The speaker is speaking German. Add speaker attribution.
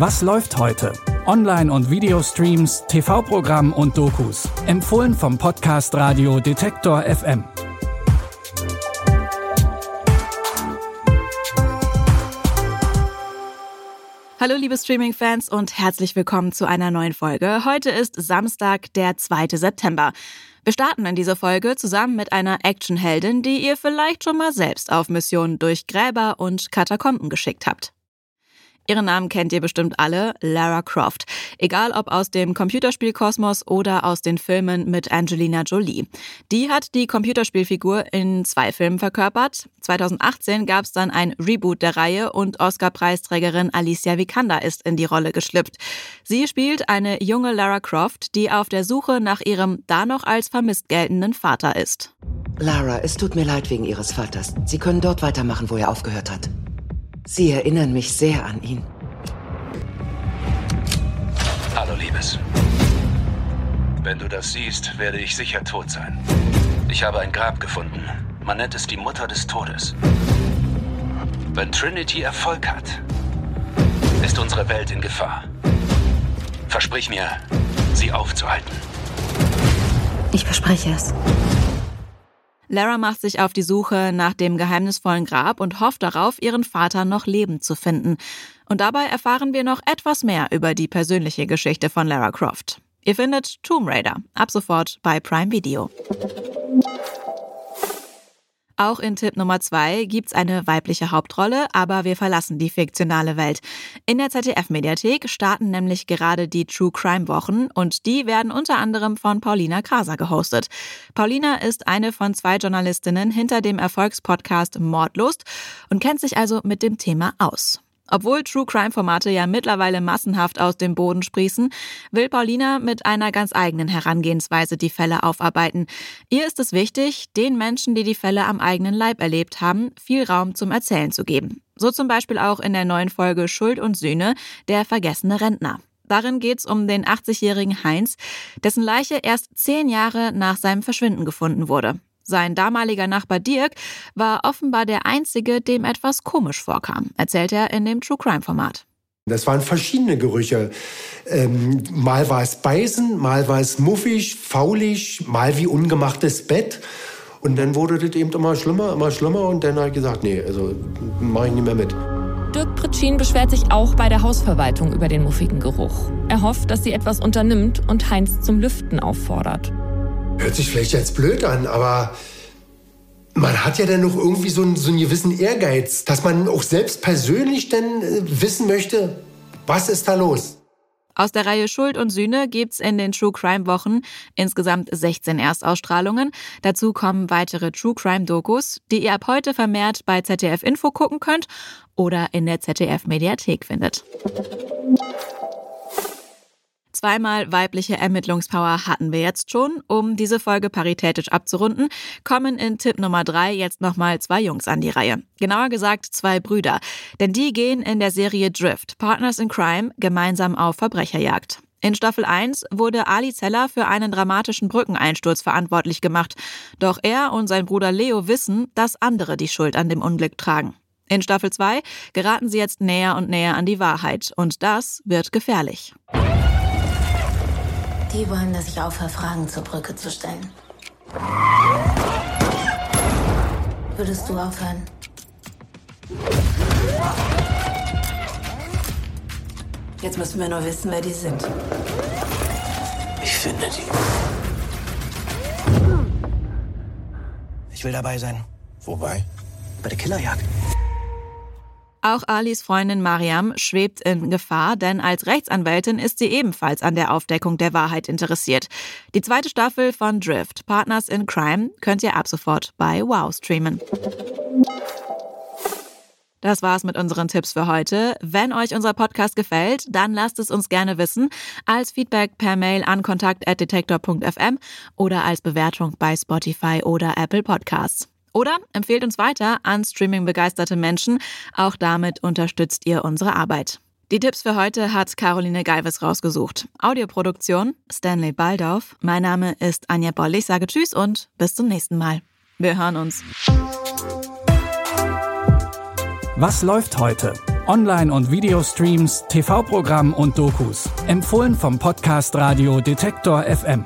Speaker 1: Was läuft heute? Online- und Videostreams, TV-Programm und Dokus. Empfohlen vom Podcast Radio Detektor FM.
Speaker 2: Hallo liebe Streaming-Fans und herzlich willkommen zu einer neuen Folge. Heute ist Samstag, der 2. September. Wir starten in dieser Folge zusammen mit einer Actionheldin, die ihr vielleicht schon mal selbst auf Missionen durch Gräber und Katakomben geschickt habt. Ihren Namen kennt ihr bestimmt alle, Lara Croft. Egal ob aus dem Computerspielkosmos oder aus den Filmen mit Angelina Jolie. Die hat die Computerspielfigur in zwei Filmen verkörpert. 2018 gab es dann ein Reboot der Reihe und Oscar-Preisträgerin Alicia Vikander ist in die Rolle geschlüpft. Sie spielt eine junge Lara Croft, die auf der Suche nach ihrem da noch als vermisst geltenden Vater ist.
Speaker 3: Lara, es tut mir leid wegen Ihres Vaters. Sie können dort weitermachen, wo er aufgehört hat. Sie erinnern mich sehr an ihn.
Speaker 4: Hallo, Liebes. Wenn du das siehst, werde ich sicher tot sein. Ich habe ein Grab gefunden. Man nennt es die Mutter des Todes. Wenn Trinity Erfolg hat, ist unsere Welt in Gefahr. Versprich mir, sie aufzuhalten.
Speaker 5: Ich verspreche es.
Speaker 2: Lara macht sich auf die Suche nach dem geheimnisvollen Grab und hofft darauf, ihren Vater noch lebend zu finden. Und dabei erfahren wir noch etwas mehr über die persönliche Geschichte von Lara Croft. Ihr findet Tomb Raider ab sofort bei Prime Video. Auch in Tipp Nummer zwei gibt's eine weibliche Hauptrolle, aber wir verlassen die fiktionale Welt. In der ZDF-Mediathek starten nämlich gerade die True Crime Wochen und die werden unter anderem von Paulina Kraser gehostet. Paulina ist eine von zwei Journalistinnen hinter dem Erfolgspodcast Mordlust und kennt sich also mit dem Thema aus. Obwohl True Crime Formate ja mittlerweile massenhaft aus dem Boden sprießen, will Paulina mit einer ganz eigenen Herangehensweise die Fälle aufarbeiten. Ihr ist es wichtig, den Menschen, die die Fälle am eigenen Leib erlebt haben, viel Raum zum Erzählen zu geben. So zum Beispiel auch in der neuen Folge Schuld und Sühne, der vergessene Rentner. Darin geht es um den 80-jährigen Heinz, dessen Leiche erst zehn Jahre nach seinem Verschwinden gefunden wurde. Sein damaliger Nachbar Dirk war offenbar der Einzige, dem etwas komisch vorkam, erzählt er in dem True Crime Format.
Speaker 6: Das waren verschiedene Gerüche. Ähm, mal war es beißen, mal war es muffig, faulig, mal wie ungemachtes Bett. Und dann wurde das eben immer schlimmer, immer schlimmer. Und dann habe ich gesagt, nee, also mache ich nicht mehr mit.
Speaker 5: Dirk Pritschin beschwert sich auch bei der Hausverwaltung über den muffigen Geruch. Er hofft, dass sie etwas unternimmt und Heinz zum Lüften auffordert.
Speaker 6: Hört sich vielleicht jetzt blöd an, aber man hat ja dann noch irgendwie so einen, so einen gewissen Ehrgeiz, dass man auch selbst persönlich dann äh, wissen möchte, was ist da los.
Speaker 2: Aus der Reihe Schuld und Sühne gibt's in den True Crime Wochen insgesamt 16 Erstausstrahlungen. Dazu kommen weitere True Crime Dokus, die ihr ab heute vermehrt bei ZDF Info gucken könnt oder in der ZDF Mediathek findet. Zweimal weibliche Ermittlungspower hatten wir jetzt schon. Um diese Folge paritätisch abzurunden, kommen in Tipp Nummer drei jetzt nochmal zwei Jungs an die Reihe. Genauer gesagt zwei Brüder. Denn die gehen in der Serie Drift, Partners in Crime, gemeinsam auf Verbrecherjagd. In Staffel 1 wurde Ali Zeller für einen dramatischen Brückeneinsturz verantwortlich gemacht. Doch er und sein Bruder Leo wissen, dass andere die Schuld an dem Unglück tragen. In Staffel 2 geraten sie jetzt näher und näher an die Wahrheit. Und das wird gefährlich.
Speaker 7: Die wollen, dass ich aufhöre, Fragen zur Brücke zu stellen. Würdest du aufhören? Jetzt müssen wir nur wissen, wer die sind.
Speaker 8: Ich finde die. Ich will dabei sein.
Speaker 9: Wobei?
Speaker 8: Bei der Killerjagd.
Speaker 2: Auch Alis Freundin Mariam schwebt in Gefahr, denn als Rechtsanwältin ist sie ebenfalls an der Aufdeckung der Wahrheit interessiert. Die zweite Staffel von Drift, Partners in Crime, könnt ihr ab sofort bei Wow streamen. Das war's mit unseren Tipps für heute. Wenn euch unser Podcast gefällt, dann lasst es uns gerne wissen. Als Feedback per Mail an kontakt.detektor.fm oder als Bewertung bei Spotify oder Apple Podcasts. Oder empfehlt uns weiter an streaming-begeisterte Menschen. Auch damit unterstützt ihr unsere Arbeit. Die Tipps für heute hat Caroline Galvis rausgesucht. Audioproduktion Stanley Baldauf. Mein Name ist Anja Boll. Ich sage Tschüss und bis zum nächsten Mal. Wir hören uns.
Speaker 1: Was läuft heute? Online- und Videostreams, TV-Programm und Dokus. Empfohlen vom Podcast Radio Detektor FM.